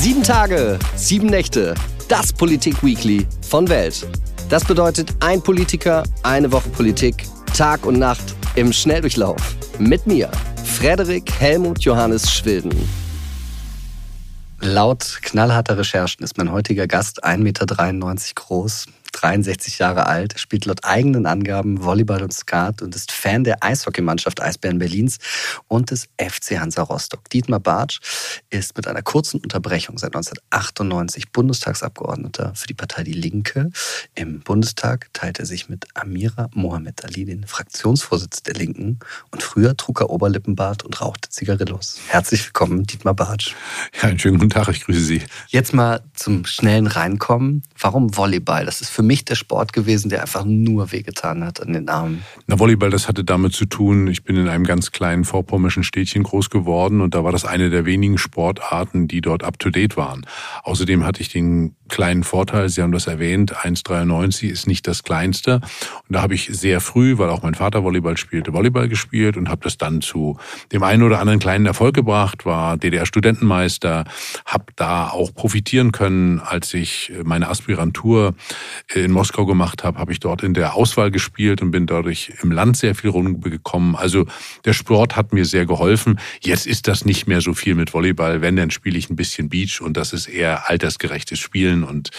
Sieben Tage, sieben Nächte. Das Politik-Weekly von Welt. Das bedeutet ein Politiker, eine Woche Politik, Tag und Nacht im Schnelldurchlauf. Mit mir, Frederik Helmut Johannes Schwilden. Laut knallharter Recherchen ist mein heutiger Gast 1,93 Meter groß, 63 Jahre alt, spielt laut eigenen Angaben Volleyball und Skat und ist Fan der Eishockeymannschaft Eisbären Berlins und des FC Hansa Rostock. Dietmar Bartsch ist mit einer kurzen Unterbrechung seit 1998 Bundestagsabgeordneter für die Partei Die Linke. Im Bundestag teilt er sich mit Amira Mohamed Ali den Fraktionsvorsitz der Linken und früher trug er Oberlippenbart und rauchte Zigarillos. Herzlich willkommen, Dietmar Bartsch. Ja, einen schönen guten Tag, ich grüße Sie. Jetzt mal zum schnellen Reinkommen. Warum Volleyball? Das ist für mich der Sport gewesen, der einfach nur wehgetan hat an den Armen. Na, Volleyball, das hatte damit zu tun, ich bin in einem ganz kleinen vorpommischen Städtchen groß geworden und da war das eine der wenigen Sportarten, die dort up-to-date waren. Außerdem hatte ich den kleinen Vorteil, Sie haben das erwähnt, 1,93 ist nicht das kleinste. Und da habe ich sehr früh, weil auch mein Vater Volleyball spielte, Volleyball gespielt und habe das dann zu dem einen oder anderen kleinen Erfolg gebracht, war DDR-Studentenmeister, habe da auch profitieren können, als ich meine Aspirantur in Moskau gemacht habe, habe ich dort in der Auswahl gespielt und bin dadurch im Land sehr viel rumgekommen. Also der Sport hat mir sehr geholfen. Jetzt ist das nicht mehr so viel mit Volleyball. Wenn, dann spiele ich ein bisschen Beach und das ist eher altersgerechtes Spielen und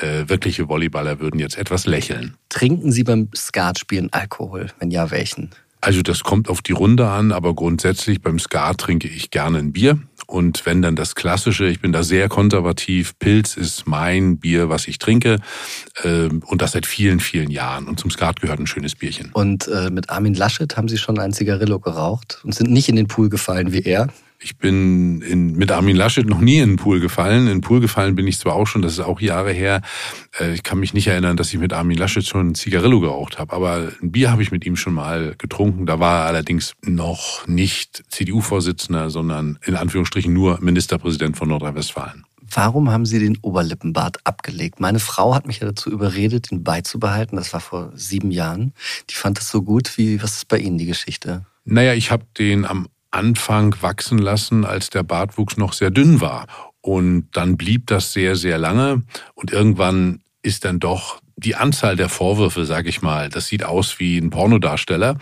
äh, wirkliche Volleyballer würden jetzt etwas lächeln. Trinken Sie beim Skatspielen Alkohol? Wenn ja, welchen? Also das kommt auf die Runde an, aber grundsätzlich beim Skat trinke ich gerne ein Bier. Und wenn dann das Klassische, ich bin da sehr konservativ, Pilz ist mein Bier, was ich trinke. Ähm, und das seit vielen, vielen Jahren. Und zum Skat gehört ein schönes Bierchen. Und äh, mit Armin Laschet haben Sie schon ein Zigarillo geraucht und sind nicht in den Pool gefallen wie er? Ich bin in, mit Armin Laschet noch nie in den Pool gefallen. In den Pool gefallen bin ich zwar auch schon, das ist auch Jahre her. Äh, ich kann mich nicht erinnern, dass ich mit Armin Laschet schon ein Zigarillo geraucht habe, aber ein Bier habe ich mit ihm schon mal getrunken. Da war er allerdings noch nicht CDU-Vorsitzender, sondern in Anführungsstrichen nur Ministerpräsident von Nordrhein-Westfalen. Warum haben Sie den Oberlippenbart abgelegt? Meine Frau hat mich ja dazu überredet, ihn beizubehalten. Das war vor sieben Jahren. Die fand das so gut. Wie, was ist bei Ihnen die Geschichte? Naja, ich habe den am Anfang wachsen lassen, als der Bartwuchs noch sehr dünn war. Und dann blieb das sehr, sehr lange. Und irgendwann ist dann doch die Anzahl der Vorwürfe, sage ich mal, das sieht aus wie ein Pornodarsteller,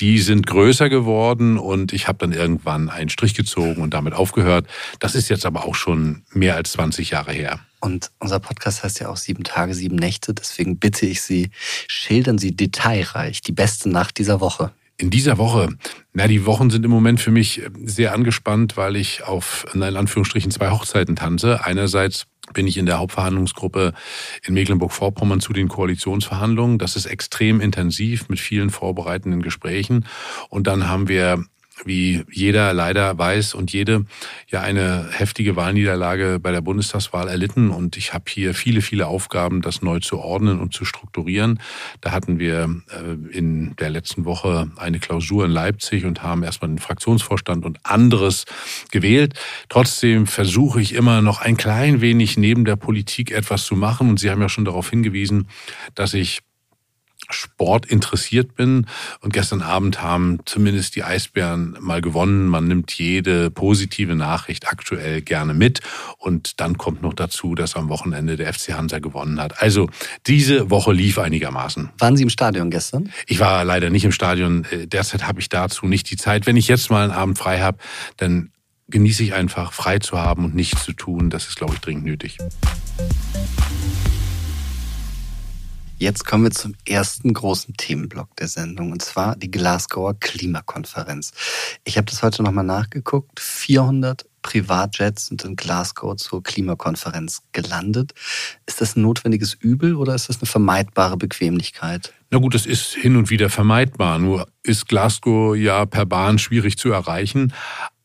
die sind größer geworden und ich habe dann irgendwann einen Strich gezogen und damit aufgehört. Das ist jetzt aber auch schon mehr als 20 Jahre her. Und unser Podcast heißt ja auch sieben Tage, sieben Nächte. Deswegen bitte ich Sie, schildern Sie detailreich die beste Nacht dieser Woche. In dieser Woche, na, die Wochen sind im Moment für mich sehr angespannt, weil ich auf, in Anführungsstrichen, zwei Hochzeiten tanze. Einerseits bin ich in der Hauptverhandlungsgruppe in Mecklenburg-Vorpommern zu den Koalitionsverhandlungen. Das ist extrem intensiv mit vielen vorbereitenden Gesprächen. Und dann haben wir wie jeder leider weiß und jede ja eine heftige Wahlniederlage bei der Bundestagswahl erlitten. Und ich habe hier viele, viele Aufgaben, das neu zu ordnen und zu strukturieren. Da hatten wir äh, in der letzten Woche eine Klausur in Leipzig und haben erstmal den Fraktionsvorstand und anderes gewählt. Trotzdem versuche ich immer noch ein klein wenig neben der Politik etwas zu machen. Und Sie haben ja schon darauf hingewiesen, dass ich Sport interessiert bin. Und gestern Abend haben zumindest die Eisbären mal gewonnen. Man nimmt jede positive Nachricht aktuell gerne mit. Und dann kommt noch dazu, dass am Wochenende der FC Hansa gewonnen hat. Also diese Woche lief einigermaßen. Waren Sie im Stadion gestern? Ich war leider nicht im Stadion. Äh, derzeit habe ich dazu nicht die Zeit. Wenn ich jetzt mal einen Abend frei habe, dann genieße ich einfach frei zu haben und nichts zu tun. Das ist, glaube ich, dringend nötig. Jetzt kommen wir zum ersten großen Themenblock der Sendung, und zwar die Glasgower Klimakonferenz. Ich habe das heute nochmal nachgeguckt. 400 Privatjets sind in Glasgow zur Klimakonferenz gelandet. Ist das ein notwendiges Übel oder ist das eine vermeidbare Bequemlichkeit? Na gut, das ist hin und wieder vermeidbar. Nur ist Glasgow ja per Bahn schwierig zu erreichen.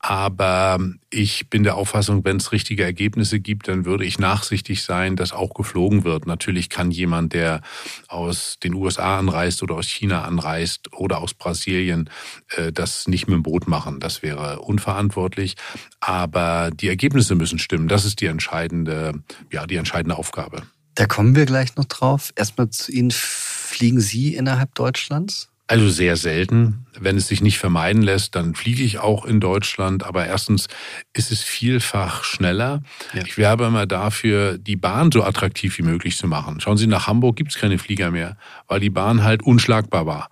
Aber ich bin der Auffassung, wenn es richtige Ergebnisse gibt, dann würde ich nachsichtig sein, dass auch geflogen wird. Natürlich kann jemand, der aus den USA anreist oder aus China anreist oder aus Brasilien, äh, das nicht mit dem Boot machen. Das wäre unverantwortlich. Aber die Ergebnisse müssen stimmen. Das ist die entscheidende, ja, die entscheidende Aufgabe. Da kommen wir gleich noch drauf. Erstmal zu Ihnen. Fliegen Sie innerhalb Deutschlands? Also sehr selten. Wenn es sich nicht vermeiden lässt, dann fliege ich auch in Deutschland. Aber erstens ist es vielfach schneller. Ja. Ich werbe immer dafür, die Bahn so attraktiv wie möglich zu machen. Schauen Sie, nach Hamburg gibt es keine Flieger mehr, weil die Bahn halt unschlagbar war.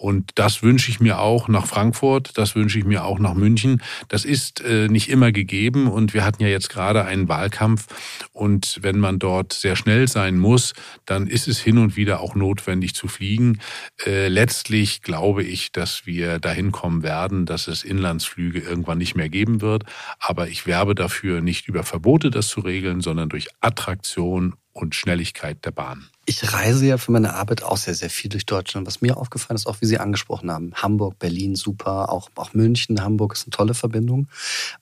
Und das wünsche ich mir auch nach Frankfurt, das wünsche ich mir auch nach München. Das ist äh, nicht immer gegeben und wir hatten ja jetzt gerade einen Wahlkampf und wenn man dort sehr schnell sein muss, dann ist es hin und wieder auch notwendig zu fliegen. Äh, letztlich glaube ich, dass wir dahin kommen werden, dass es Inlandsflüge irgendwann nicht mehr geben wird. Aber ich werbe dafür, nicht über Verbote das zu regeln, sondern durch Attraktion und Schnelligkeit der Bahn. Ich reise ja für meine Arbeit auch sehr, sehr viel durch Deutschland. Was mir aufgefallen ist, auch wie Sie angesprochen haben, Hamburg, Berlin, super, auch, auch München, Hamburg ist eine tolle Verbindung.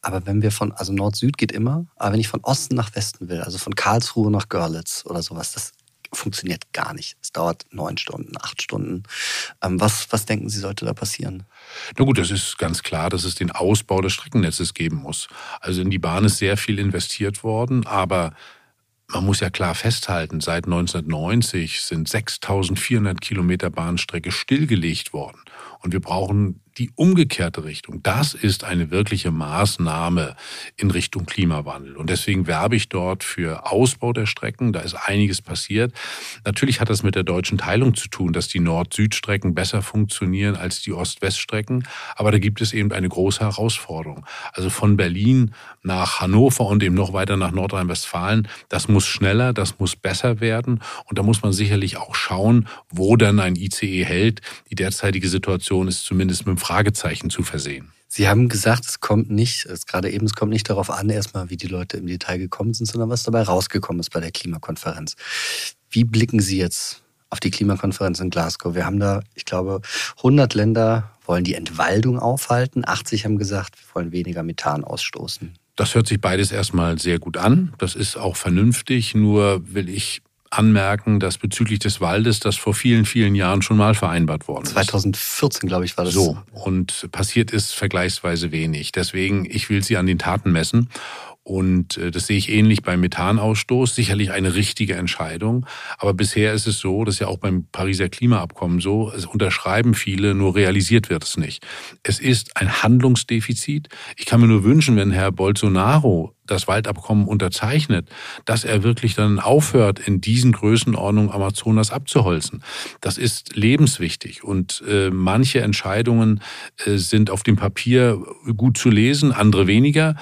Aber wenn wir von, also Nord-Süd geht immer, aber wenn ich von Osten nach Westen will, also von Karlsruhe nach Görlitz oder sowas, das funktioniert gar nicht. Es dauert neun Stunden, acht Stunden. Ähm, was, was denken Sie, sollte da passieren? Na gut, das ist ganz klar, dass es den Ausbau des Streckennetzes geben muss. Also in die Bahn ist sehr viel investiert worden, aber man muss ja klar festhalten, seit 1990 sind 6400 Kilometer Bahnstrecke stillgelegt worden. Und wir brauchen die umgekehrte Richtung. Das ist eine wirkliche Maßnahme in Richtung Klimawandel. Und deswegen werbe ich dort für Ausbau der Strecken. Da ist einiges passiert. Natürlich hat das mit der deutschen Teilung zu tun, dass die Nord-Süd-Strecken besser funktionieren als die Ost-West-Strecken. Aber da gibt es eben eine große Herausforderung. Also von Berlin nach Hannover und eben noch weiter nach Nordrhein-Westfalen, das muss schneller, das muss besser werden. Und da muss man sicherlich auch schauen, wo dann ein ICE hält. Die derzeitige Situation ist zumindest mit dem Fragezeichen zu versehen. Sie haben gesagt, es kommt nicht, es gerade eben, es kommt nicht darauf an, erstmal, wie die Leute im Detail gekommen sind, sondern was dabei rausgekommen ist bei der Klimakonferenz. Wie blicken Sie jetzt auf die Klimakonferenz in Glasgow? Wir haben da, ich glaube, 100 Länder wollen die Entwaldung aufhalten, 80 haben gesagt, wir wollen weniger Methan ausstoßen. Das hört sich beides erstmal sehr gut an. Das ist auch vernünftig. Nur will ich anmerken, dass bezüglich des Waldes das vor vielen, vielen Jahren schon mal vereinbart worden ist. 2014, glaube ich, war das. So. Und passiert ist vergleichsweise wenig. Deswegen, ich will sie an den Taten messen. Und äh, das sehe ich ähnlich beim Methanausstoß. Sicherlich eine richtige Entscheidung. Aber bisher ist es so, das ist ja auch beim Pariser Klimaabkommen so, es unterschreiben viele, nur realisiert wird es nicht. Es ist ein Handlungsdefizit. Ich kann mir nur wünschen, wenn Herr Bolsonaro das Waldabkommen unterzeichnet, dass er wirklich dann aufhört, in diesen Größenordnungen Amazonas abzuholzen. Das ist lebenswichtig und äh, manche Entscheidungen äh, sind auf dem Papier gut zu lesen, andere weniger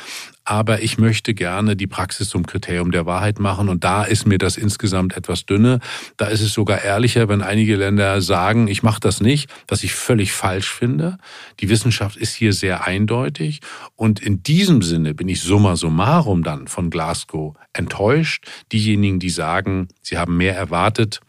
aber ich möchte gerne die Praxis zum Kriterium der Wahrheit machen und da ist mir das insgesamt etwas dünne. Da ist es sogar ehrlicher, wenn einige Länder sagen, ich mache das nicht, was ich völlig falsch finde. Die Wissenschaft ist hier sehr eindeutig und in diesem Sinne bin ich summa summarum dann von Glasgow enttäuscht. Diejenigen, die sagen, sie haben mehr erwartet,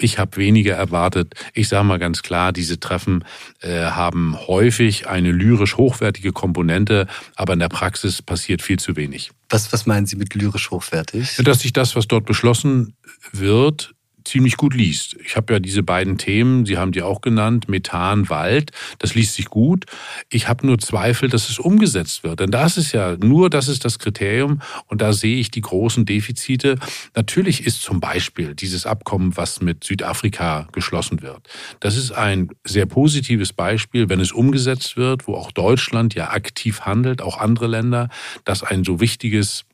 ich habe weniger erwartet. Ich sage mal ganz klar, diese Treffen äh, haben häufig eine lyrisch hochwertige Komponente, aber in der Praxis passiert viel zu wenig. Was, was meinen Sie mit lyrisch hochwertig? Dass sich das, was dort beschlossen wird, ziemlich gut liest. Ich habe ja diese beiden Themen, Sie haben die auch genannt, Methan, Wald, das liest sich gut. Ich habe nur Zweifel, dass es umgesetzt wird. Denn das ist ja nur, das ist das Kriterium und da sehe ich die großen Defizite. Natürlich ist zum Beispiel dieses Abkommen, was mit Südafrika geschlossen wird. Das ist ein sehr positives Beispiel, wenn es umgesetzt wird, wo auch Deutschland ja aktiv handelt, auch andere Länder, dass ein so wichtiges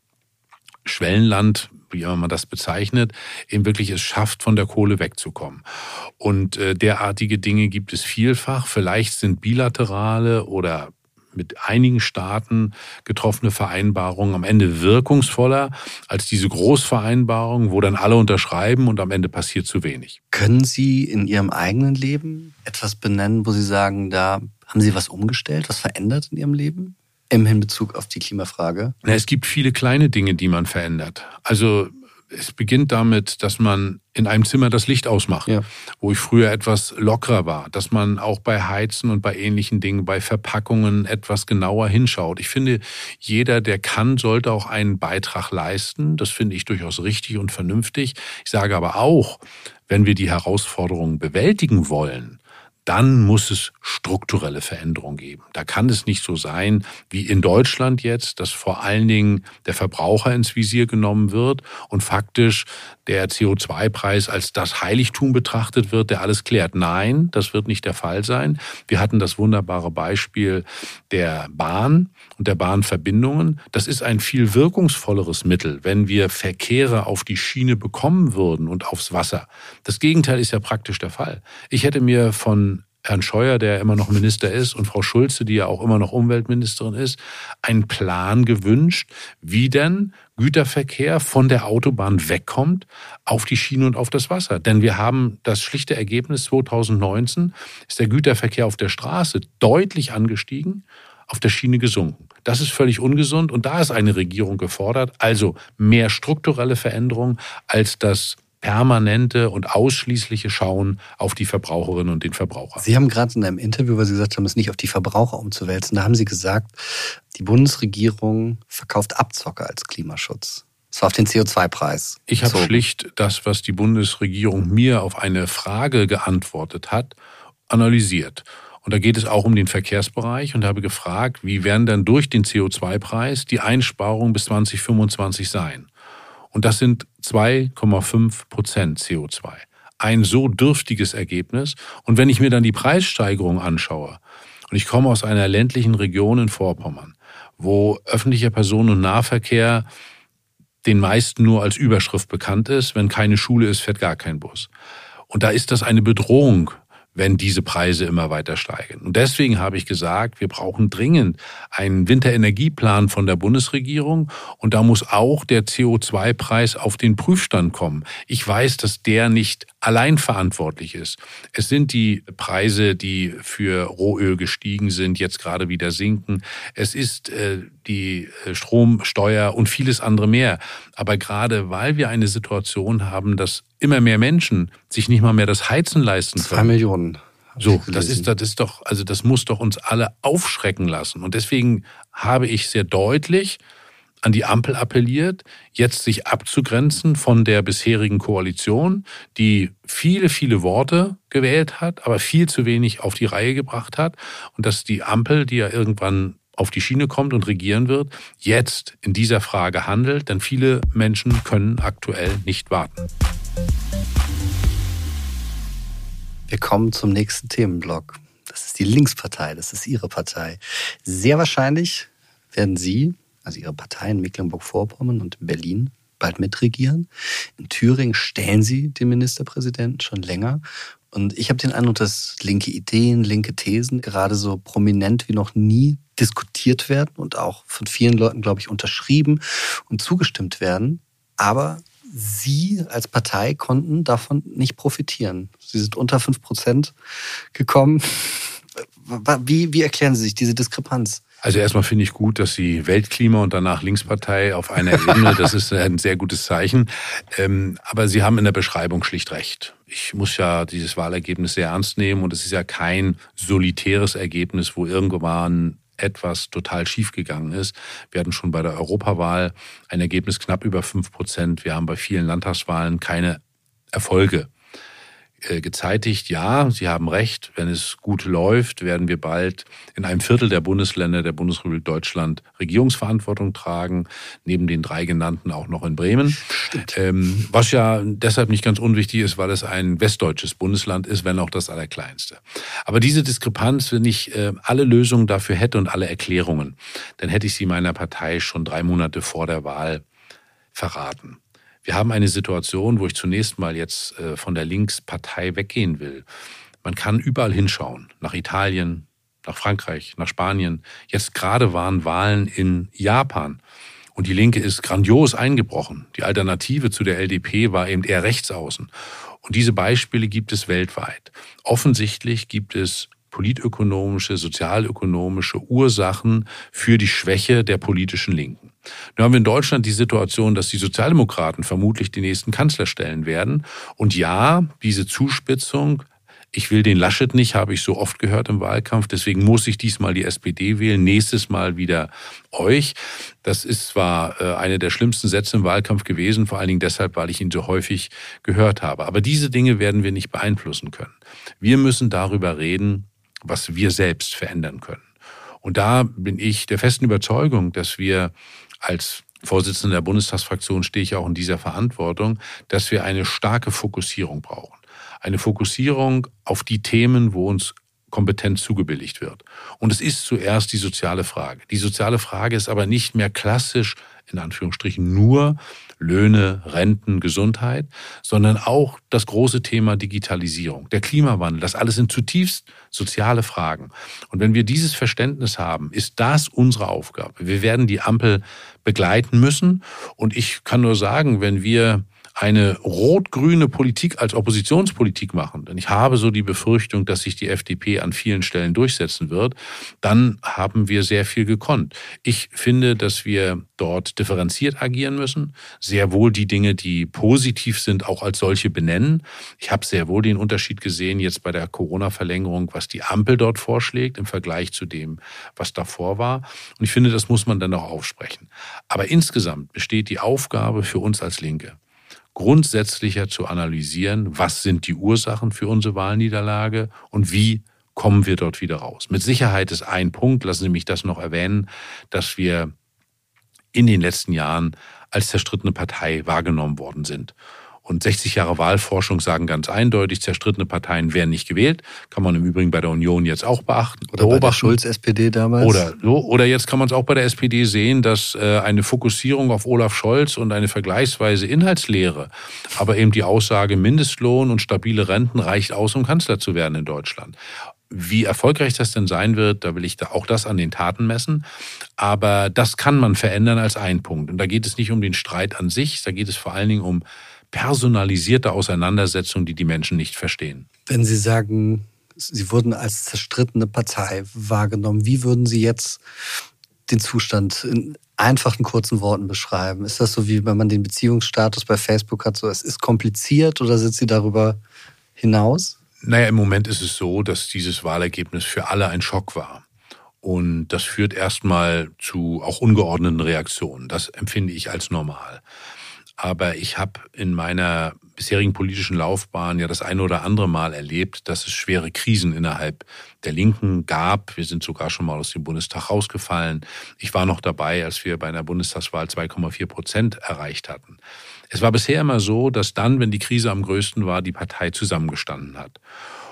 Schwellenland wie immer man das bezeichnet, eben wirklich es schafft, von der Kohle wegzukommen. Und äh, derartige Dinge gibt es vielfach. Vielleicht sind bilaterale oder mit einigen Staaten getroffene Vereinbarungen am Ende wirkungsvoller als diese Großvereinbarungen, wo dann alle unterschreiben und am Ende passiert zu wenig. Können Sie in Ihrem eigenen Leben etwas benennen, wo Sie sagen, da haben Sie was umgestellt, was verändert in Ihrem Leben? Im Hinbezug auf die Klimafrage? Na, es gibt viele kleine Dinge, die man verändert. Also es beginnt damit, dass man in einem Zimmer das Licht ausmacht, ja. wo ich früher etwas lockerer war, dass man auch bei Heizen und bei ähnlichen Dingen, bei Verpackungen etwas genauer hinschaut. Ich finde, jeder, der kann, sollte auch einen Beitrag leisten. Das finde ich durchaus richtig und vernünftig. Ich sage aber auch, wenn wir die Herausforderungen bewältigen wollen, dann muss es strukturelle Veränderungen geben. Da kann es nicht so sein wie in Deutschland jetzt, dass vor allen Dingen der Verbraucher ins Visier genommen wird und faktisch der CO2-Preis als das Heiligtum betrachtet wird, der alles klärt. Nein, das wird nicht der Fall sein. Wir hatten das wunderbare Beispiel der Bahn und der Bahnverbindungen. Das ist ein viel wirkungsvolleres Mittel, wenn wir Verkehre auf die Schiene bekommen würden und aufs Wasser. Das Gegenteil ist ja praktisch der Fall. Ich hätte mir von Herrn Scheuer, der immer noch Minister ist, und Frau Schulze, die ja auch immer noch Umweltministerin ist, einen Plan gewünscht, wie denn Güterverkehr von der Autobahn wegkommt auf die Schiene und auf das Wasser. Denn wir haben das schlichte Ergebnis 2019, ist der Güterverkehr auf der Straße deutlich angestiegen, auf der Schiene gesunken. Das ist völlig ungesund und da ist eine Regierung gefordert, also mehr strukturelle Veränderungen als das permanente und ausschließliche Schauen auf die Verbraucherinnen und den Verbraucher. Sie haben gerade in einem Interview, weil Sie gesagt haben, es nicht auf die Verbraucher umzuwälzen, da haben Sie gesagt, die Bundesregierung verkauft Abzocker als Klimaschutz. Das war auf den CO2-Preis. Ich habe schlicht das, was die Bundesregierung mir auf eine Frage geantwortet hat, analysiert. Und da geht es auch um den Verkehrsbereich und habe gefragt, wie werden denn durch den CO2-Preis die Einsparungen bis 2025 sein? Und das sind 2,5 Prozent CO2. Ein so dürftiges Ergebnis. Und wenn ich mir dann die Preissteigerung anschaue, und ich komme aus einer ländlichen Region in Vorpommern, wo öffentlicher Personen- und Nahverkehr den meisten nur als Überschrift bekannt ist. Wenn keine Schule ist, fährt gar kein Bus. Und da ist das eine Bedrohung wenn diese Preise immer weiter steigen. Und deswegen habe ich gesagt, wir brauchen dringend einen Winterenergieplan von der Bundesregierung und da muss auch der CO2-Preis auf den Prüfstand kommen. Ich weiß, dass der nicht allein verantwortlich ist. Es sind die Preise, die für Rohöl gestiegen sind, jetzt gerade wieder sinken. Es ist äh, die äh, Stromsteuer und vieles andere mehr. Aber gerade weil wir eine Situation haben, dass immer mehr Menschen sich nicht mal mehr das Heizen leisten können. Zwei Millionen. So, das ist, das ist doch, also das muss doch uns alle aufschrecken lassen. Und deswegen habe ich sehr deutlich an die Ampel appelliert, jetzt sich abzugrenzen von der bisherigen Koalition, die viele, viele Worte gewählt hat, aber viel zu wenig auf die Reihe gebracht hat. Und dass die Ampel, die ja irgendwann auf die Schiene kommt und regieren wird, jetzt in dieser Frage handelt, denn viele Menschen können aktuell nicht warten. Wir kommen zum nächsten Themenblock. Das ist die Linkspartei, das ist Ihre Partei. Sehr wahrscheinlich werden Sie, also Ihre Partei in Mecklenburg-Vorpommern und in Berlin, bald mitregieren. In Thüringen stellen Sie den Ministerpräsidenten schon länger. Und ich habe den Eindruck, dass linke Ideen, linke Thesen gerade so prominent wie noch nie diskutiert werden und auch von vielen Leuten, glaube ich, unterschrieben und zugestimmt werden. Aber Sie als Partei konnten davon nicht profitieren. Sie sind unter fünf Prozent gekommen. Wie, wie erklären Sie sich diese Diskrepanz? Also erstmal finde ich gut, dass Sie Weltklima und danach Linkspartei auf einer Ebene, das ist ein sehr gutes Zeichen. Ähm, aber Sie haben in der Beschreibung schlicht recht. Ich muss ja dieses Wahlergebnis sehr ernst nehmen und es ist ja kein solitäres Ergebnis, wo irgendwann etwas total schiefgegangen ist. Wir hatten schon bei der Europawahl ein Ergebnis knapp über fünf Prozent. Wir haben bei vielen Landtagswahlen keine Erfolge gezeitigt, ja, Sie haben recht, wenn es gut läuft, werden wir bald in einem Viertel der Bundesländer der Bundesrepublik Deutschland Regierungsverantwortung tragen, neben den drei genannten auch noch in Bremen. Ähm, was ja deshalb nicht ganz unwichtig ist, weil es ein westdeutsches Bundesland ist, wenn auch das allerkleinste. Aber diese Diskrepanz, wenn ich äh, alle Lösungen dafür hätte und alle Erklärungen, dann hätte ich sie meiner Partei schon drei Monate vor der Wahl verraten. Wir haben eine Situation, wo ich zunächst mal jetzt äh, von der Linkspartei weggehen will. Man kann überall hinschauen, nach Italien, nach Frankreich, nach Spanien. Jetzt gerade waren Wahlen in Japan. Und die Linke ist grandios eingebrochen. Die Alternative zu der LDP war eben eher rechtsaußen. Und diese Beispiele gibt es weltweit. Offensichtlich gibt es politökonomische, sozialökonomische Ursachen für die Schwäche der politischen Linken. Nun haben wir in Deutschland die Situation, dass die Sozialdemokraten vermutlich die nächsten Kanzler stellen werden. Und ja, diese Zuspitzung Ich will den Laschet nicht, habe ich so oft gehört im Wahlkampf. Deswegen muss ich diesmal die SPD wählen, nächstes Mal wieder euch. Das ist zwar äh, eine der schlimmsten Sätze im Wahlkampf gewesen, vor allen Dingen deshalb, weil ich ihn so häufig gehört habe. Aber diese Dinge werden wir nicht beeinflussen können. Wir müssen darüber reden, was wir selbst verändern können. Und da bin ich der festen Überzeugung, dass wir als Vorsitzender der Bundestagsfraktion stehe ich auch in dieser Verantwortung, dass wir eine starke Fokussierung brauchen. Eine Fokussierung auf die Themen, wo uns Kompetenz zugebilligt wird. Und es ist zuerst die soziale Frage. Die soziale Frage ist aber nicht mehr klassisch, in Anführungsstrichen, nur Löhne, Renten, Gesundheit, sondern auch das große Thema Digitalisierung, der Klimawandel. Das alles sind zutiefst soziale Fragen. Und wenn wir dieses Verständnis haben, ist das unsere Aufgabe. Wir werden die Ampel begleiten müssen. Und ich kann nur sagen, wenn wir eine rot-grüne Politik als Oppositionspolitik machen, denn ich habe so die Befürchtung, dass sich die FDP an vielen Stellen durchsetzen wird, dann haben wir sehr viel gekonnt. Ich finde, dass wir dort differenziert agieren müssen, sehr wohl die Dinge, die positiv sind, auch als solche benennen. Ich habe sehr wohl den Unterschied gesehen jetzt bei der Corona-Verlängerung, was die Ampel dort vorschlägt im Vergleich zu dem, was davor war. Und ich finde, das muss man dann auch aufsprechen. Aber insgesamt besteht die Aufgabe für uns als Linke, grundsätzlicher zu analysieren, was sind die Ursachen für unsere Wahlniederlage und wie kommen wir dort wieder raus. Mit Sicherheit ist ein Punkt, lassen Sie mich das noch erwähnen, dass wir in den letzten Jahren als zerstrittene Partei wahrgenommen worden sind. Und 60 Jahre Wahlforschung sagen ganz eindeutig, zerstrittene Parteien werden nicht gewählt. Kann man im Übrigen bei der Union jetzt auch beachten. Oder bei der Schulz-SPD damals. Oder so. Oder jetzt kann man es auch bei der SPD sehen, dass äh, eine Fokussierung auf Olaf Scholz und eine vergleichsweise Inhaltslehre, aber eben die Aussage Mindestlohn und stabile Renten reicht aus, um Kanzler zu werden in Deutschland. Wie erfolgreich das denn sein wird, da will ich da auch das an den Taten messen. Aber das kann man verändern als ein Punkt. Und da geht es nicht um den Streit an sich, da geht es vor allen Dingen um personalisierte Auseinandersetzung, die die Menschen nicht verstehen. Wenn Sie sagen, Sie wurden als zerstrittene Partei wahrgenommen, wie würden Sie jetzt den Zustand in einfachen kurzen Worten beschreiben? Ist das so wie wenn man den Beziehungsstatus bei Facebook hat, so es ist kompliziert oder sind Sie darüber hinaus? Naja, im Moment ist es so, dass dieses Wahlergebnis für alle ein Schock war. Und das führt erstmal zu auch ungeordneten Reaktionen. Das empfinde ich als normal. Aber ich habe in meiner bisherigen politischen Laufbahn ja das eine oder andere Mal erlebt, dass es schwere Krisen innerhalb der Linken gab. Wir sind sogar schon mal aus dem Bundestag rausgefallen. Ich war noch dabei, als wir bei einer Bundestagswahl 2,4 Prozent erreicht hatten. Es war bisher immer so, dass dann, wenn die Krise am größten war, die Partei zusammengestanden hat.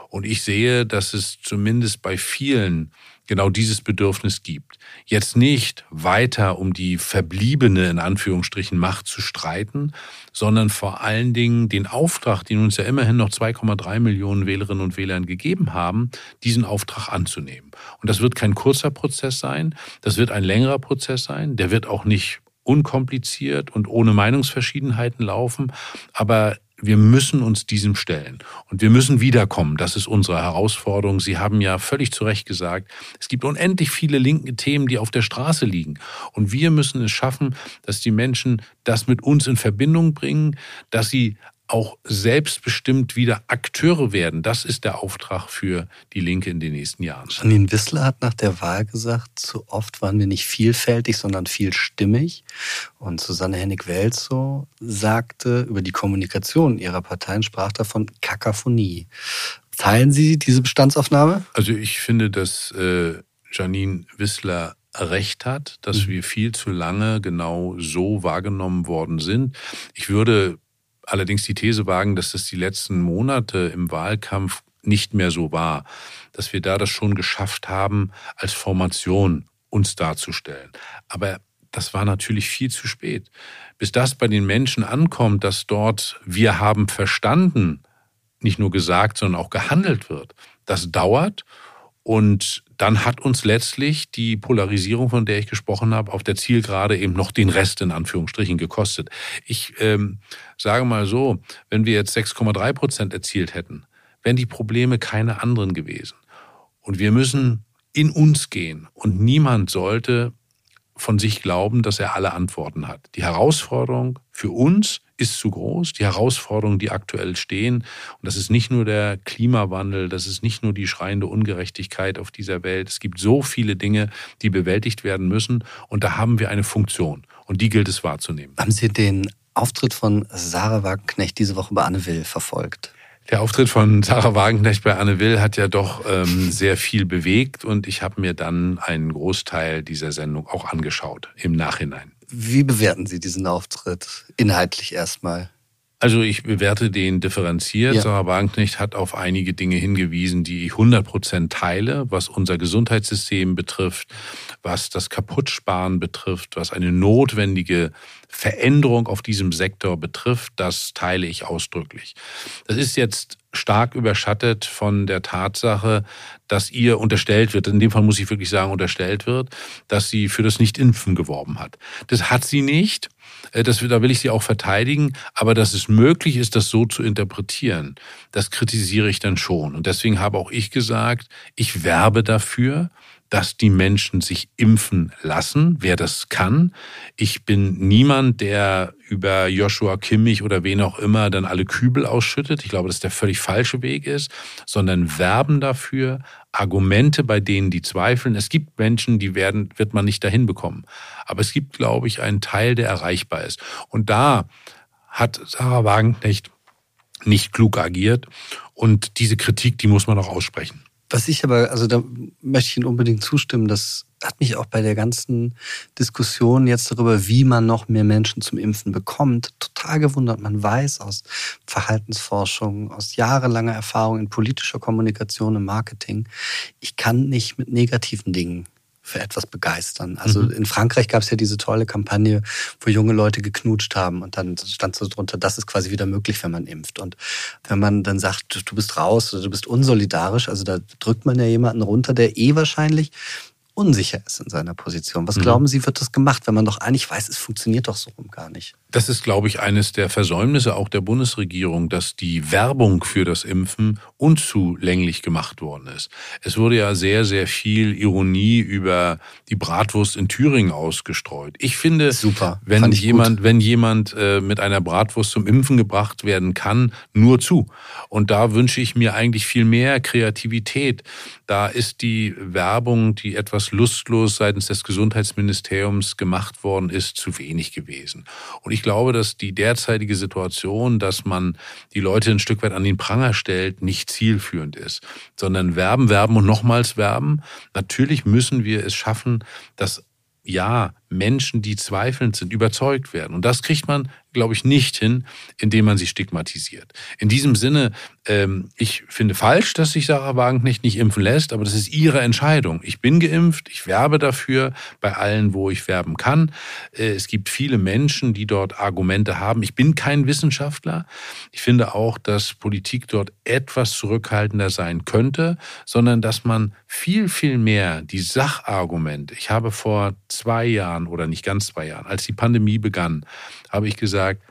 Und ich sehe, dass es zumindest bei vielen genau dieses Bedürfnis gibt. Jetzt nicht weiter um die verbliebene, in Anführungsstrichen, Macht zu streiten, sondern vor allen Dingen den Auftrag, den uns ja immerhin noch 2,3 Millionen Wählerinnen und Wählern gegeben haben, diesen Auftrag anzunehmen. Und das wird kein kurzer Prozess sein, das wird ein längerer Prozess sein, der wird auch nicht unkompliziert und ohne Meinungsverschiedenheiten laufen, aber wir müssen uns diesem stellen und wir müssen wiederkommen. Das ist unsere Herausforderung. Sie haben ja völlig zu Recht gesagt, es gibt unendlich viele linke Themen, die auf der Straße liegen. Und wir müssen es schaffen, dass die Menschen das mit uns in Verbindung bringen, dass sie auch selbstbestimmt wieder Akteure werden. Das ist der Auftrag für die Linke in den nächsten Jahren. Janine Wissler hat nach der Wahl gesagt, zu oft waren wir nicht vielfältig, sondern vielstimmig. Und Susanne Hennig-Welzow sagte über die Kommunikation ihrer Parteien, sprach davon Kakaphonie. Teilen Sie diese Bestandsaufnahme? Also ich finde, dass äh, Janine Wissler recht hat, dass mhm. wir viel zu lange genau so wahrgenommen worden sind. Ich würde allerdings die These wagen, dass das die letzten Monate im Wahlkampf nicht mehr so war, dass wir da das schon geschafft haben, als Formation uns darzustellen. Aber das war natürlich viel zu spät. Bis das bei den Menschen ankommt, dass dort wir haben verstanden, nicht nur gesagt, sondern auch gehandelt wird, das dauert und dann hat uns letztlich die Polarisierung, von der ich gesprochen habe, auf der Zielgerade eben noch den Rest in Anführungsstrichen gekostet. Ich ähm, sage mal so, wenn wir jetzt 6,3 Prozent erzielt hätten, wären die Probleme keine anderen gewesen. Und wir müssen in uns gehen. Und niemand sollte von sich glauben, dass er alle Antworten hat. Die Herausforderung für uns ist zu groß. Die Herausforderungen, die aktuell stehen, und das ist nicht nur der Klimawandel, das ist nicht nur die schreiende Ungerechtigkeit auf dieser Welt. Es gibt so viele Dinge, die bewältigt werden müssen. Und da haben wir eine Funktion. Und die gilt es wahrzunehmen. Haben Sie den Auftritt von Sarah Wagenknecht diese Woche bei Anne Will verfolgt? Der Auftritt von Sarah Wagenknecht bei Anne Will hat ja doch ähm, sehr viel bewegt und ich habe mir dann einen Großteil dieser Sendung auch angeschaut im Nachhinein. Wie bewerten Sie diesen Auftritt inhaltlich erstmal? Also ich bewerte den differenziert. Ja. Sarah Wagenknecht hat auf einige Dinge hingewiesen, die ich 100 Prozent teile, was unser Gesundheitssystem betrifft, was das Kaputtsparen betrifft, was eine notwendige Veränderung auf diesem Sektor betrifft. Das teile ich ausdrücklich. Das ist jetzt stark überschattet von der Tatsache, dass ihr unterstellt wird, in dem Fall muss ich wirklich sagen, unterstellt wird, dass sie für das Nicht-Impfen geworben hat. Das hat sie nicht. Äh, das, da will ich sie auch verteidigen. Aber dass es möglich ist, das so zu interpretieren, das kritisiere ich dann schon. Und deswegen habe auch ich gesagt, ich werbe dafür, dass die Menschen sich impfen lassen, wer das kann. Ich bin niemand, der über Joshua Kimmich oder wen auch immer dann alle Kübel ausschüttet. Ich glaube, dass der völlig falsche Weg ist, sondern werben dafür, Argumente bei denen, die zweifeln. Es gibt Menschen, die werden, wird man nicht dahin bekommen. Aber es gibt, glaube ich, einen Teil, der erreichbar ist. Und da hat Sarah Wagenknecht nicht klug agiert. Und diese Kritik, die muss man auch aussprechen. Was ich aber, also da möchte ich Ihnen unbedingt zustimmen, das hat mich auch bei der ganzen Diskussion jetzt darüber, wie man noch mehr Menschen zum Impfen bekommt, total gewundert. Man weiß aus Verhaltensforschung, aus jahrelanger Erfahrung in politischer Kommunikation, im Marketing, ich kann nicht mit negativen Dingen für etwas begeistern. Also mhm. in Frankreich gab es ja diese tolle Kampagne, wo junge Leute geknutscht haben und dann stand so drunter, das ist quasi wieder möglich, wenn man impft. Und wenn man dann sagt, du bist raus oder du bist unsolidarisch, also da drückt man ja jemanden runter, der eh wahrscheinlich unsicher ist in seiner Position. Was mhm. glauben Sie, wird das gemacht, wenn man doch eigentlich weiß, es funktioniert doch so rum gar nicht? Das ist, glaube ich, eines der Versäumnisse auch der Bundesregierung, dass die Werbung für das Impfen unzulänglich gemacht worden ist. Es wurde ja sehr, sehr viel Ironie über die Bratwurst in Thüringen ausgestreut. Ich finde, Super. wenn jemand, gut. wenn jemand äh, mit einer Bratwurst zum Impfen gebracht werden kann, nur zu. Und da wünsche ich mir eigentlich viel mehr Kreativität. Da ist die Werbung, die etwas lustlos seitens des Gesundheitsministeriums gemacht worden ist, zu wenig gewesen. Und ich glaube, dass die derzeitige Situation, dass man die Leute ein Stück weit an den Pranger stellt, nicht zielführend ist, sondern werben, werben und nochmals werben. Natürlich müssen wir es schaffen, dass ja, Menschen, die zweifelnd sind, überzeugt werden. Und das kriegt man, glaube ich, nicht hin, indem man sie stigmatisiert. In diesem Sinne, ähm, ich finde falsch, dass sich Sarah Wagenknecht nicht impfen lässt, aber das ist ihre Entscheidung. Ich bin geimpft, ich werbe dafür bei allen, wo ich werben kann. Äh, es gibt viele Menschen, die dort Argumente haben. Ich bin kein Wissenschaftler. Ich finde auch, dass Politik dort etwas zurückhaltender sein könnte, sondern dass man viel, viel mehr die Sachargumente, ich habe vor zwei Jahren Jahren oder nicht ganz zwei Jahren, als die Pandemie begann, habe ich gesagt,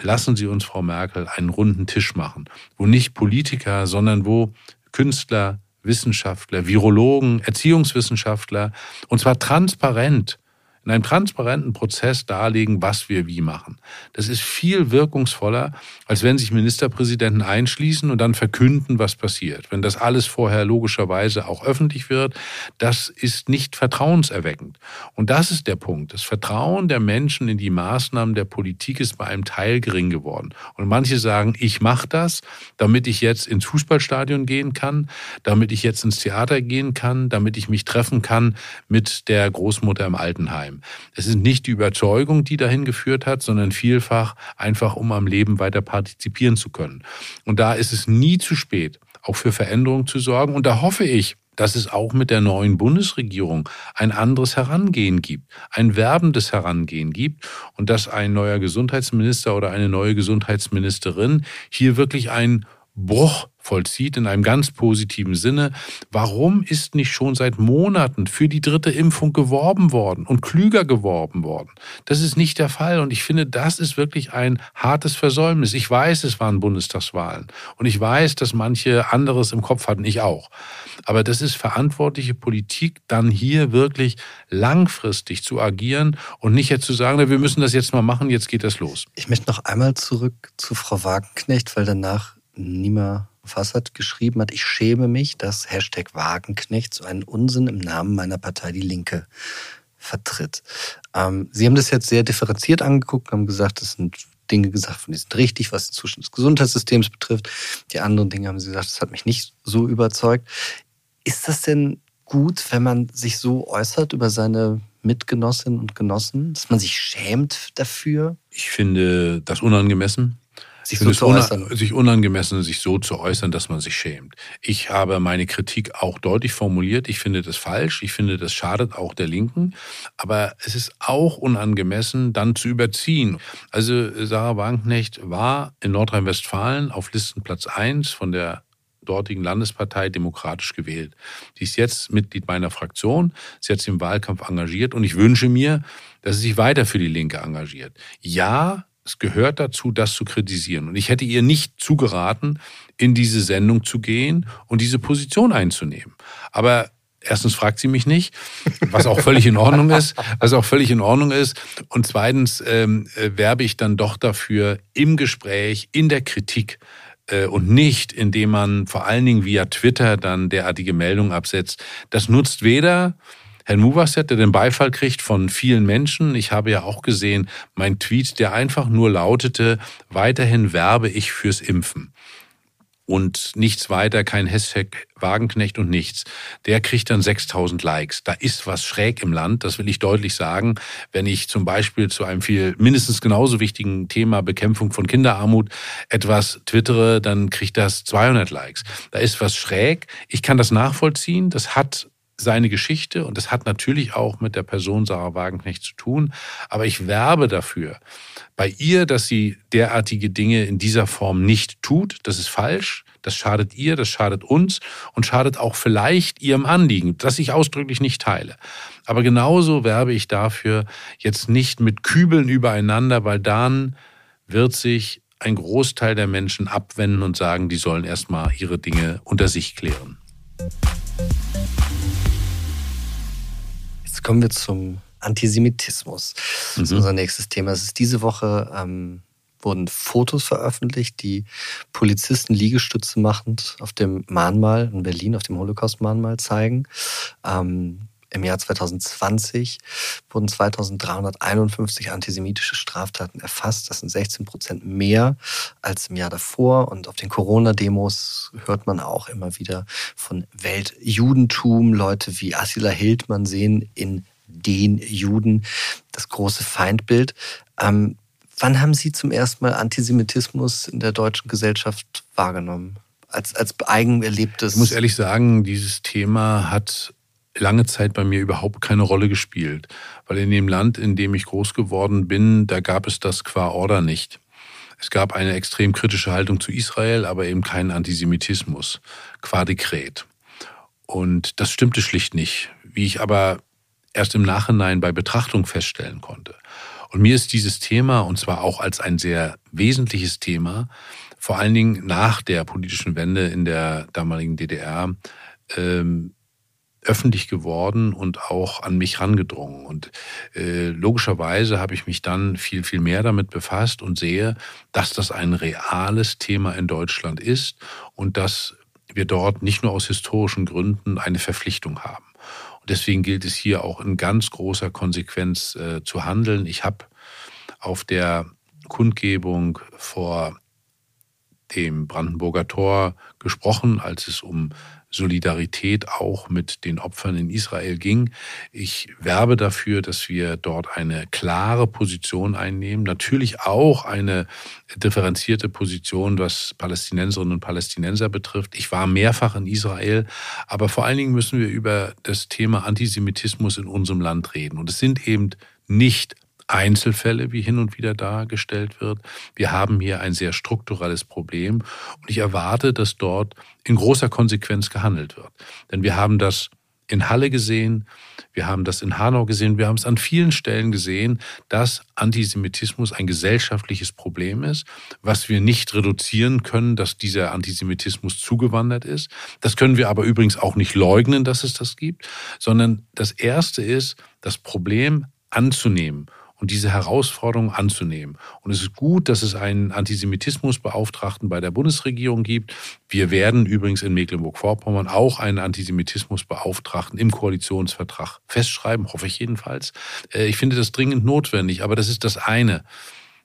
lassen Sie uns, Frau Merkel, einen runden Tisch machen, wo nicht Politiker, sondern wo Künstler, Wissenschaftler, Virologen, Erziehungswissenschaftler, und zwar transparent in einem transparenten Prozess darlegen, was wir wie machen. Das ist viel wirkungsvoller, als wenn sich Ministerpräsidenten einschließen und dann verkünden, was passiert. Wenn das alles vorher logischerweise auch öffentlich wird, das ist nicht vertrauenserweckend. Und das ist der Punkt. Das Vertrauen der Menschen in die Maßnahmen der Politik ist bei einem Teil gering geworden. Und manche sagen, ich mache das, damit ich jetzt ins Fußballstadion gehen kann, damit ich jetzt ins Theater gehen kann, damit ich mich treffen kann mit der Großmutter im Altenheim bleiben. Es ist nicht die Überzeugung, die dahin geführt hat, sondern vielfach einfach, um am Leben weiter partizipieren zu können. Und da ist es nie zu spät, auch für Veränderungen zu sorgen. Und da hoffe ich, dass es auch mit der neuen Bundesregierung ein anderes Herangehen gibt, ein werbendes Herangehen gibt und dass ein neuer Gesundheitsminister oder eine neue Gesundheitsministerin hier wirklich ein Bruch vollzieht in einem ganz positiven Sinne. Warum ist nicht schon seit Monaten für die dritte Impfung geworben worden und klüger geworben worden? Das ist nicht der Fall und ich finde, das ist wirklich ein hartes Versäumnis. Ich weiß, es waren Bundestagswahlen und ich weiß, dass manche anderes im Kopf hatten, ich auch. Aber das ist verantwortliche Politik, dann hier wirklich langfristig zu agieren und nicht jetzt zu sagen, wir müssen das jetzt mal machen, jetzt geht das los. Ich möchte noch einmal zurück zu Frau Wagenknecht, weil danach Nima Fassert geschrieben hat, ich schäme mich, dass Hashtag Wagenknecht so einen Unsinn im Namen meiner Partei Die Linke vertritt. Ähm, Sie haben das jetzt sehr differenziert angeguckt, haben gesagt, das sind Dinge gesagt, von die sind richtig, was den Zustand des Gesundheitssystems betrifft. Die anderen Dinge haben Sie gesagt, das hat mich nicht so überzeugt. Ist das denn gut, wenn man sich so äußert über seine Mitgenossinnen und Genossen, dass man sich schämt dafür? Ich finde das unangemessen sich so zu äußern. Sich unangemessen, sich so zu äußern, dass man sich schämt. Ich habe meine Kritik auch deutlich formuliert. Ich finde das falsch. Ich finde, das schadet auch der Linken. Aber es ist auch unangemessen, dann zu überziehen. Also Sarah Wagenknecht war in Nordrhein-Westfalen auf Listenplatz 1 von der dortigen Landespartei demokratisch gewählt. Die ist jetzt Mitglied meiner Fraktion. Sie hat sich im Wahlkampf engagiert und ich wünsche mir, dass sie sich weiter für die Linke engagiert. Ja, es gehört dazu, das zu kritisieren. Und ich hätte ihr nicht zugeraten, in diese Sendung zu gehen und diese Position einzunehmen. Aber erstens fragt sie mich nicht, was auch völlig in Ordnung ist, was auch völlig in Ordnung ist. Und zweitens ähm, äh, werbe ich dann doch dafür im Gespräch, in der Kritik äh, und nicht, indem man vor allen Dingen via Twitter dann derartige Meldungen absetzt. Das nutzt weder Herrn Muvasset, der den Beifall kriegt von vielen Menschen. Ich habe ja auch gesehen, mein Tweet, der einfach nur lautete, weiterhin werbe ich fürs Impfen. Und nichts weiter, kein Hashtag Wagenknecht und nichts. Der kriegt dann 6000 Likes. Da ist was schräg im Land, das will ich deutlich sagen. Wenn ich zum Beispiel zu einem viel mindestens genauso wichtigen Thema Bekämpfung von Kinderarmut etwas twittere, dann kriegt das 200 Likes. Da ist was schräg. Ich kann das nachvollziehen. Das hat seine Geschichte und das hat natürlich auch mit der Person Sarah Wagenknecht zu tun. Aber ich werbe dafür bei ihr, dass sie derartige Dinge in dieser Form nicht tut. Das ist falsch. Das schadet ihr, das schadet uns und schadet auch vielleicht ihrem Anliegen, das ich ausdrücklich nicht teile. Aber genauso werbe ich dafür jetzt nicht mit Kübeln übereinander, weil dann wird sich ein Großteil der Menschen abwenden und sagen, die sollen erstmal ihre Dinge unter sich klären. Jetzt kommen wir zum Antisemitismus. Das ist mhm. unser nächstes Thema. Es ist diese Woche ähm, wurden Fotos veröffentlicht, die Polizisten Liegestütze machend auf dem Mahnmal in Berlin, auf dem Holocaust-Mahnmal zeigen. Ähm, im Jahr 2020 wurden 2351 antisemitische Straftaten erfasst. Das sind 16 Prozent mehr als im Jahr davor. Und auf den Corona-Demos hört man auch immer wieder von Weltjudentum. Leute wie Attila Hildmann sehen in den Juden das große Feindbild. Ähm, wann haben Sie zum ersten Mal Antisemitismus in der deutschen Gesellschaft wahrgenommen? Als, als eigen erlebtes. Ich muss ehrlich sagen, dieses Thema hat lange Zeit bei mir überhaupt keine Rolle gespielt, weil in dem Land, in dem ich groß geworden bin, da gab es das qua Order nicht. Es gab eine extrem kritische Haltung zu Israel, aber eben keinen Antisemitismus qua Dekret. Und das stimmte schlicht nicht, wie ich aber erst im Nachhinein bei Betrachtung feststellen konnte. Und mir ist dieses Thema, und zwar auch als ein sehr wesentliches Thema, vor allen Dingen nach der politischen Wende in der damaligen DDR, ähm, öffentlich geworden und auch an mich rangedrungen. Und äh, logischerweise habe ich mich dann viel, viel mehr damit befasst und sehe, dass das ein reales Thema in Deutschland ist und dass wir dort nicht nur aus historischen Gründen eine Verpflichtung haben. Und deswegen gilt es hier auch in ganz großer Konsequenz äh, zu handeln. Ich habe auf der Kundgebung vor dem Brandenburger Tor gesprochen, als es um Solidarität auch mit den Opfern in Israel ging. Ich werbe dafür, dass wir dort eine klare Position einnehmen, natürlich auch eine differenzierte Position, was Palästinenserinnen und Palästinenser betrifft. Ich war mehrfach in Israel, aber vor allen Dingen müssen wir über das Thema Antisemitismus in unserem Land reden. Und es sind eben nicht Einzelfälle, wie hin und wieder dargestellt wird. Wir haben hier ein sehr strukturelles Problem und ich erwarte, dass dort in großer Konsequenz gehandelt wird. Denn wir haben das in Halle gesehen, wir haben das in Hanau gesehen, wir haben es an vielen Stellen gesehen, dass Antisemitismus ein gesellschaftliches Problem ist, was wir nicht reduzieren können, dass dieser Antisemitismus zugewandert ist. Das können wir aber übrigens auch nicht leugnen, dass es das gibt, sondern das Erste ist, das Problem anzunehmen und diese Herausforderung anzunehmen. Und es ist gut, dass es einen Antisemitismusbeauftragten bei der Bundesregierung gibt. Wir werden übrigens in Mecklenburg-Vorpommern auch einen Antisemitismusbeauftragten im Koalitionsvertrag festschreiben, hoffe ich jedenfalls. Äh, ich finde das dringend notwendig, aber das ist das eine.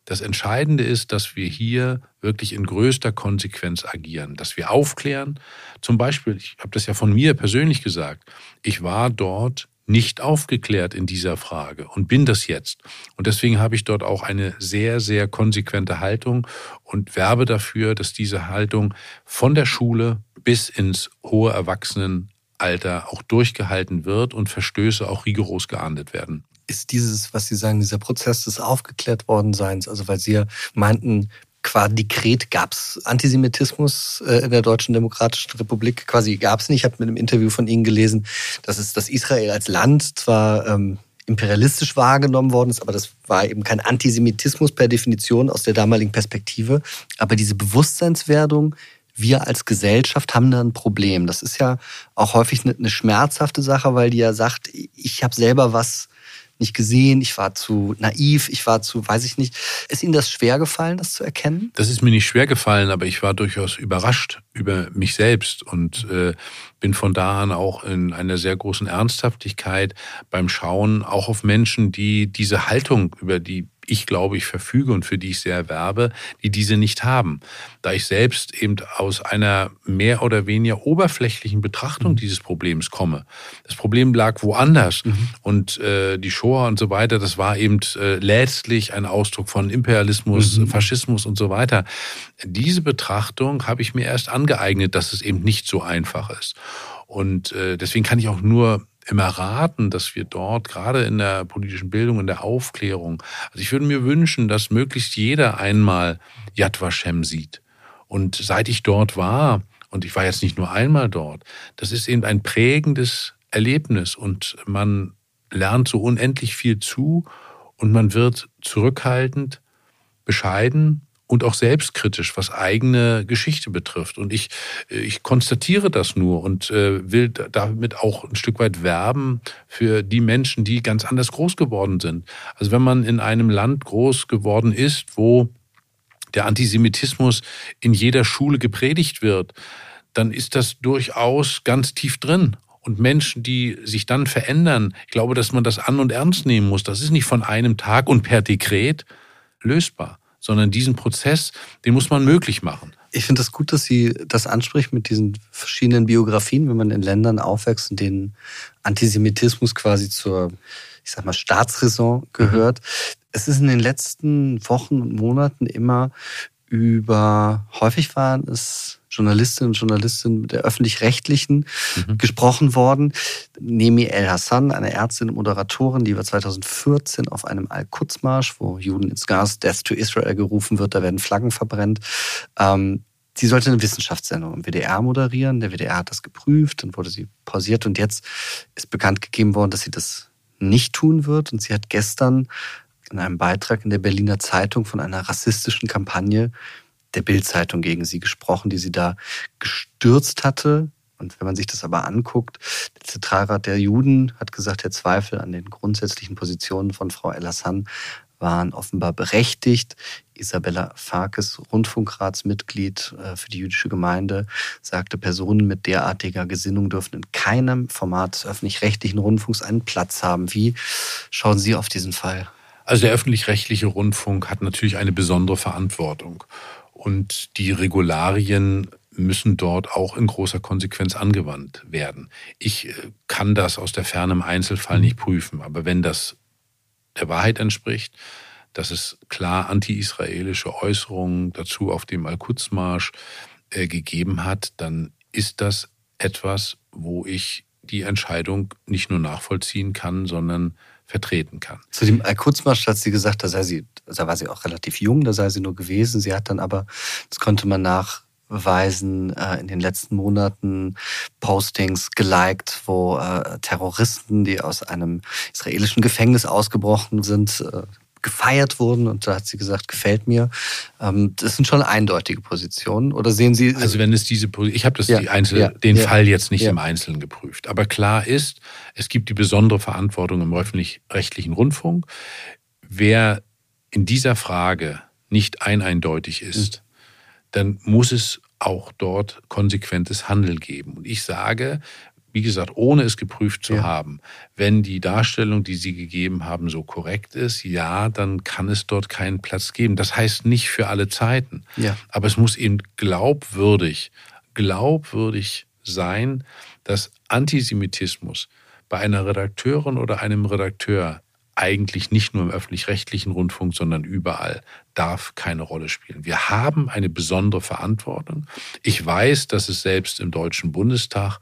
Das Entscheidende ist, dass wir hier wirklich in größter Konsequenz agieren, dass wir aufklären. Zum Beispiel, ich habe das ja von mir persönlich gesagt, ich war dort nicht aufgeklärt in dieser Frage und bin das jetzt. Und deswegen habe ich dort auch eine sehr, sehr konsequente Haltung und werbe dafür, dass diese Haltung von der Schule bis ins hohe Erwachsenenalter auch durchgehalten wird und Verstöße auch rigoros geahndet werden ist dieses, was Sie sagen, dieser Prozess des aufgeklärt worden Seins, also weil Sie ja meinten, qua Dekret gab es Antisemitismus äh, in der Deutschen Demokratischen Republik. Quasi gab es nicht. Ich habe mit einem Interview von Ihnen gelesen, dass es dass Israel als Land zwar ähm, imperialistisch wahrgenommen worden ist, aber das war eben kein Antisemitismus per Definition aus der damaligen Perspektive. Aber diese Bewusstseinswerdung, wir als Gesellschaft haben da ein Problem. Das ist ja auch häufig eine, eine schmerzhafte Sache, weil die ja sagt, ich habe selber was nicht gesehen, ich war zu naiv, ich war zu, weiß ich nicht. Ist Ihnen das schwer gefallen, das zu erkennen? Das ist mir nicht schwer gefallen, aber ich war durchaus überrascht über mich selbst und äh, bin von da an auch in einer sehr großen Ernsthaftigkeit beim Schauen auch auf Menschen, die diese Haltung, über die ich glaube, ich verfüge und für die ich sehr werbe, die diese nicht haben. Da ich selbst eben aus einer mehr oder weniger oberflächlichen Betrachtung mhm. dieses Problems komme. Das Problem lag woanders mhm. und äh, die Shoah und so weiter, das war eben äh, letztlich ein Ausdruck von Imperialismus, mhm. Faschismus und so weiter. Diese Betrachtung habe ich mir erst angeeignet, dass es eben nicht so einfach ist. Und äh, deswegen kann ich auch nur immer raten, dass wir dort gerade in der politischen Bildung, in der Aufklärung, also ich würde mir wünschen, dass möglichst jeder einmal Yad Vashem sieht. Und seit ich dort war, und ich war jetzt nicht nur einmal dort, das ist eben ein prägendes Erlebnis und man lernt so unendlich viel zu und man wird zurückhaltend, bescheiden und auch selbstkritisch, was eigene Geschichte betrifft. Und ich, äh, ich konstatiere das nur und äh, will damit auch ein Stück weit werben für die Menschen, die ganz anders groß geworden sind. Also wenn man in einem Land groß geworden ist, wo der Antisemitismus in jeder Schule gepredigt wird, dann ist das durchaus ganz tief drin. Und Menschen, die sich dann verändern, ich glaube, dass man das an und ernst nehmen muss. Das ist nicht von einem Tag und per Dekret lösbar sondern diesen Prozess, den muss man möglich machen. Ich finde es das gut, dass Sie das anspricht mit diesen verschiedenen Biografien, wenn man in Ländern aufwächst, in denen Antisemitismus quasi zur, ich sag mal, Staatsräson gehört. Mhm. Es ist in den letzten Wochen und Monaten immer über, häufig waren es Journalistinnen und Journalisten der öffentlich-rechtlichen mhm. gesprochen worden. Nemi El Hassan, eine Ärztin und Moderatorin, die war 2014 auf einem Al-Quds-Marsch, wo Juden ins Gas, Death to Israel gerufen wird, da werden Flaggen verbrennt. Ähm, sie sollte eine Wissenschaftssendung im WDR moderieren. Der WDR hat das geprüft, dann wurde sie pausiert und jetzt ist bekannt gegeben worden, dass sie das nicht tun wird. Und sie hat gestern in einem Beitrag in der Berliner Zeitung von einer rassistischen Kampagne der Bildzeitung gegen sie gesprochen, die sie da gestürzt hatte. Und wenn man sich das aber anguckt, der Zentralrat der Juden hat gesagt, der Zweifel an den grundsätzlichen Positionen von Frau El-Hassan waren offenbar berechtigt. Isabella Farkes, Rundfunkratsmitglied äh, für die jüdische Gemeinde, sagte, Personen mit derartiger Gesinnung dürfen in keinem Format des öffentlich-rechtlichen Rundfunks einen Platz haben. Wie schauen Sie auf diesen Fall? Also der öffentlich-rechtliche Rundfunk hat natürlich eine besondere Verantwortung. Und die Regularien müssen dort auch in großer Konsequenz angewandt werden. Ich äh, kann das aus der Ferne im Einzelfall nicht prüfen, aber wenn das der Wahrheit entspricht, dass es klar anti-israelische Äußerungen dazu auf dem Al-Quds-Marsch äh, gegeben hat, dann ist das etwas, wo ich die Entscheidung nicht nur nachvollziehen kann, sondern vertreten kann. Zu dem Kurzmarsch hat sie gesagt, da sei sie, da war sie auch relativ jung, da sei sie nur gewesen. Sie hat dann aber, das konnte man nachweisen, äh, in den letzten Monaten Postings geliked, wo äh, Terroristen, die aus einem israelischen Gefängnis ausgebrochen sind, äh, gefeiert wurden und da hat sie gesagt, gefällt mir. Ähm, das sind schon eindeutige Positionen. Oder sehen Sie? Also wenn es diese, ich habe das ja, Einzel, ja, den ja, Fall jetzt nicht im Einzelnen geprüft, aber klar ist, es gibt die besondere Verantwortung im öffentlich-rechtlichen Rundfunk. Wer in dieser Frage nicht eineindeutig ist, mhm. dann muss es auch dort konsequentes Handeln geben. Und ich sage, wie gesagt, ohne es geprüft zu ja. haben, wenn die Darstellung, die Sie gegeben haben, so korrekt ist, ja, dann kann es dort keinen Platz geben. Das heißt nicht für alle Zeiten. Ja. Aber es muss eben glaubwürdig, glaubwürdig sein, dass Antisemitismus bei einer Redakteurin oder einem Redakteur eigentlich nicht nur im öffentlich-rechtlichen Rundfunk, sondern überall, darf keine Rolle spielen. Wir haben eine besondere Verantwortung. Ich weiß, dass es selbst im Deutschen Bundestag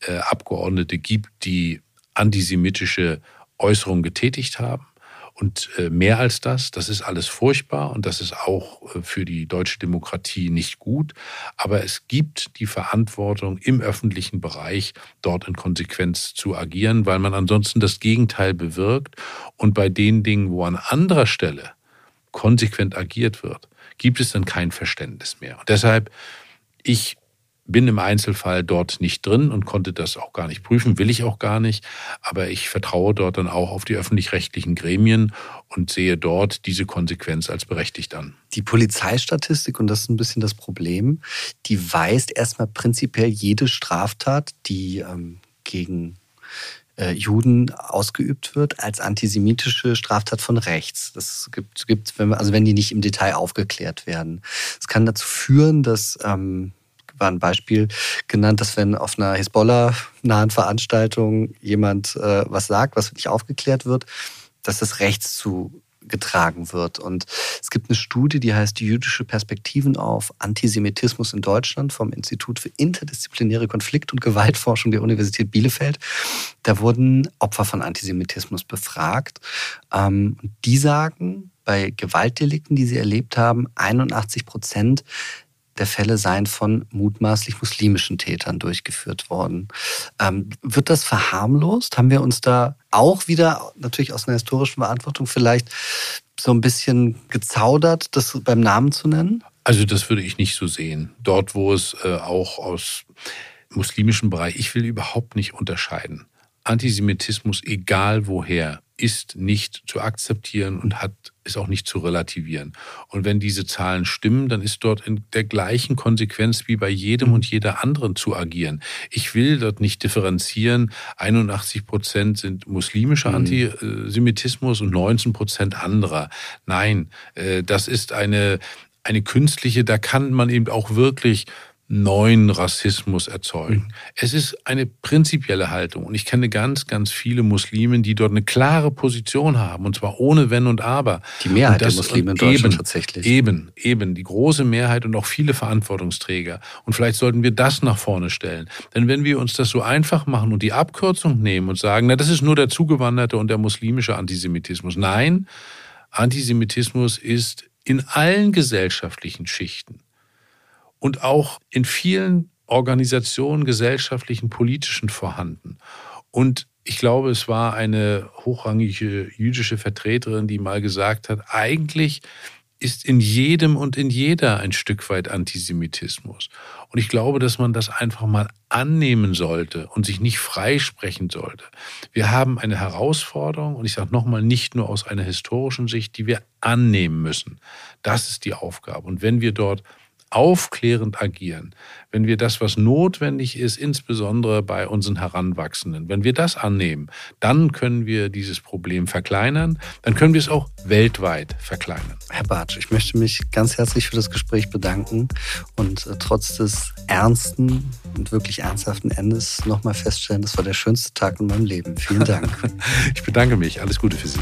äh, Abgeordnete gibt, die antisemitische Äußerungen getätigt haben. Und äh, mehr als das, das ist alles furchtbar und das ist auch äh, für die deutsche Demokratie nicht gut. Aber es gibt die Verantwortung im öffentlichen Bereich, dort in Konsequenz zu agieren, weil man ansonsten das Gegenteil bewirkt. Und bei den Dingen, wo an anderer Stelle konsequent agiert wird, gibt es dann kein Verständnis mehr. Und deshalb, ich bin im Einzelfall dort nicht drin und konnte das auch gar nicht prüfen, will ich auch gar nicht. Aber ich vertraue dort dann auch auf die öffentlich-rechtlichen Gremien und sehe dort diese Konsequenz als berechtigt an. Die Polizeistatistik, und das ist ein bisschen das Problem, die weist erstmal prinzipiell jede Straftat, die ähm, gegen äh, Juden ausgeübt wird, als antisemitische Straftat von rechts. Das gibt, gibt also wenn die nicht im Detail aufgeklärt werden. Es kann dazu führen, dass ähm, war ein Beispiel genannt, dass wenn auf einer Hisbollah-nahen Veranstaltung jemand äh, was sagt, was nicht aufgeklärt wird, dass das rechts zu getragen wird. Und es gibt eine Studie, die heißt Jüdische Perspektiven auf Antisemitismus in Deutschland vom Institut für interdisziplinäre Konflikt- und Gewaltforschung der Universität Bielefeld. Da wurden Opfer von Antisemitismus befragt. Ähm, die sagen, bei Gewaltdelikten, die sie erlebt haben, 81 Prozent der Fälle seien von mutmaßlich muslimischen Tätern durchgeführt worden. Ähm, wird das verharmlost? Haben wir uns da auch wieder, natürlich aus einer historischen Verantwortung, vielleicht so ein bisschen gezaudert, das beim Namen zu nennen? Also das würde ich nicht so sehen. Dort, wo es äh, auch aus muslimischem Bereich, ich will überhaupt nicht unterscheiden. Antisemitismus, egal woher, ist nicht zu akzeptieren und hat, ist auch nicht zu relativieren. Und wenn diese Zahlen stimmen, dann ist dort in der gleichen Konsequenz wie bei jedem und jeder anderen zu agieren. Ich will dort nicht differenzieren. 81 Prozent sind muslimischer mhm. Antisemitismus und 19 Prozent anderer. Nein, äh, das ist eine, eine künstliche, da kann man eben auch wirklich neuen Rassismus erzeugen. Mhm. Es ist eine prinzipielle Haltung und ich kenne ganz, ganz viele Muslimen, die dort eine klare Position haben und zwar ohne Wenn und Aber. Die Mehrheit das, der Muslime in Deutschland eben, tatsächlich. Eben, eben, die große Mehrheit und auch viele Verantwortungsträger. Und vielleicht sollten wir das nach vorne stellen. Denn wenn wir uns das so einfach machen und die Abkürzung nehmen und sagen, na, das ist nur der zugewanderte und der muslimische Antisemitismus. Nein, Antisemitismus ist in allen gesellschaftlichen Schichten und auch in vielen Organisationen, gesellschaftlichen, politischen vorhanden. Und ich glaube, es war eine hochrangige jüdische Vertreterin, die mal gesagt hat, eigentlich ist in jedem und in jeder ein Stück weit Antisemitismus. Und ich glaube, dass man das einfach mal annehmen sollte und sich nicht freisprechen sollte. Wir haben eine Herausforderung, und ich sage nochmal, nicht nur aus einer historischen Sicht, die wir annehmen müssen. Das ist die Aufgabe. Und wenn wir dort aufklärend agieren, wenn wir das, was notwendig ist, insbesondere bei unseren Heranwachsenden, wenn wir das annehmen, dann können wir dieses Problem verkleinern, dann können wir es auch weltweit verkleinern. Herr Bartsch, ich möchte mich ganz herzlich für das Gespräch bedanken und äh, trotz des ernsten und wirklich ernsthaften Endes nochmal feststellen, das war der schönste Tag in meinem Leben. Vielen Dank. ich bedanke mich. Alles Gute für Sie.